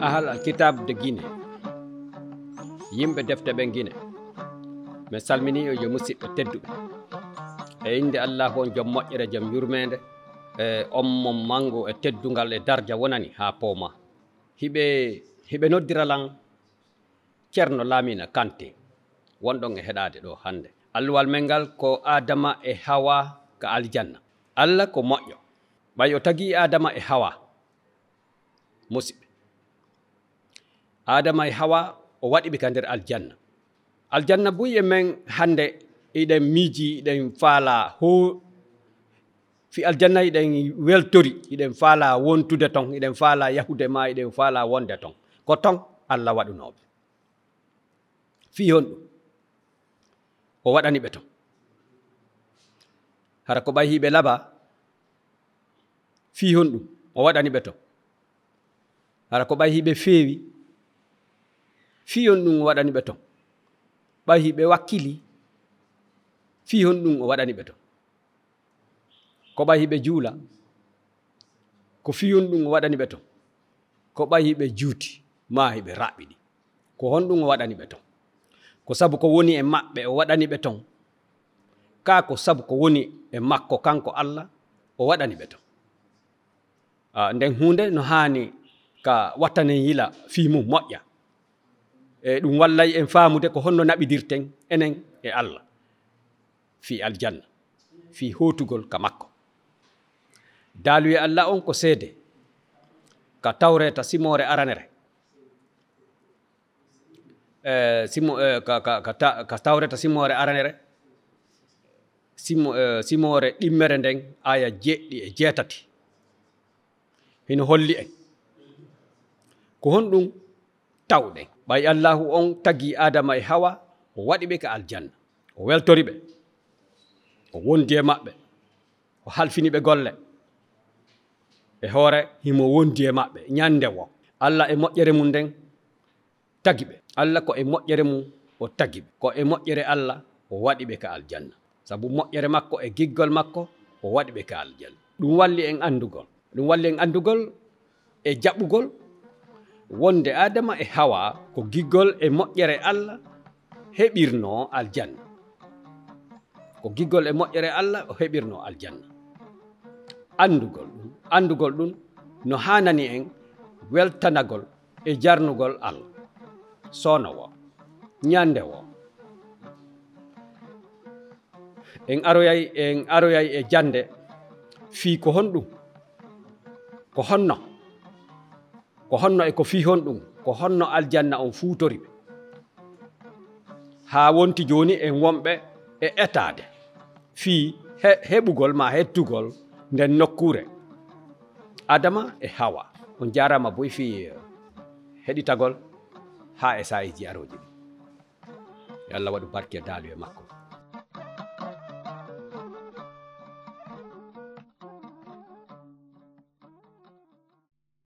ahal kitab de guine yimɓe defte ɓe guine mi salmini o yo musidɓe tedduɓe. E inde allah on joom moƴƴere joom yurmede e on mo mangu e teddugal e dardia wonani ha pooma. Hiɓe hiɓe noddiralan ceerno laamina kante wonɗon e heɗade ɗo hannde. Alluwal men ngal ko adama e hawa ka aljanna. Allah ko moƴƴo. Ɓay o tagui adama e hawa musidɓe. adama e hawa o waɗiɓe ka nder aljanna. Aljanna buye men hannde eɗen miiji eɗen faala ho fi aljanna eɗen weltori eɗen faala wontude ton eɗen faala yahude ma eɗen faala wonde ton. Ko ton allah waɗunoɓe fi hon ɗum o waɗani ɓe ton. Hara ko ɓay hiɓe laba fi hon ɗum o waɗani ɓe ton. Hara ko ɓay hiɓe feewi fi on ɗum o waɗani ɓe ton. Ɓawi ɓe wakkili fi hon ɗum o waɗani ɓe ton. Ko ɓawi ɓe juula ko fi on ɗum o waɗani ɓe ton. Ko ɓawi ɓe juuti ma hiɓe raɓɓiɗi ko honɗum o waɗani ɓe ton. Ko sabu ko woni e maɓɓe o waɗani ɓe ton ka ko sabu ko woni e makko kanko allah o waɗani ɓe ton. Ah, nden hunde no haani ka wattanen yila fi mum moƴƴa. e ɗum wallay en faamude ko honno naɓidirten enen e allah fi aljanna fi hootugol ka makko. Daaluye allah on ko seede ka tawreta simore aranere. E simo e, ka tawreta simore aranere. Simore e, ɗimmere nden aya jeɗɗi e jeetati. Hino holli en. Ko honɗum tawɗe ɓay allahu on tagi adama e hawa o waɗi ɓe ka aljanna. O weltori ɓe. O wondi e maɓɓe. O halfini ɓe golle. E hoore himo wondi e maɓɓe. Ñande wo. Allah e moƴƴere mum nden tagi ɓe. Allah ko e moƴƴere mum o tagi ɓe. Ko e moƴƴere allah o waɗi ɓe ka aljanna. Sabu moƴƴere makko e giggol makko o waɗi ɓe ka aljanna. Ɗum walli en andugol. Ɗum walli en andugol e jaɓɓugol wonde adama e hawa ko giggol e moƴƴere allah heɓirno aljanna. Ko giggol e moƴƴere allah o heɓirno aljanna. Andugol ɗum andugol ɗum no hanani en weltanagol e jarnugol allah. Sowno wo ñande wo en aroyay en aroyay e jande fii ko honɗum ko honno. ko honno e ko fi hon ɗum ko honno aljanna on fuutori. Ɓe haa wonti jooni en wonɓe e etaade. Fii heɓugol ma hettugol nden nokkuure. Adama e hawa on jaarama boy e fi eh, heɗitagol haa e saaji aroji ɗi. Yo allah waɗu barke e daalu e makko.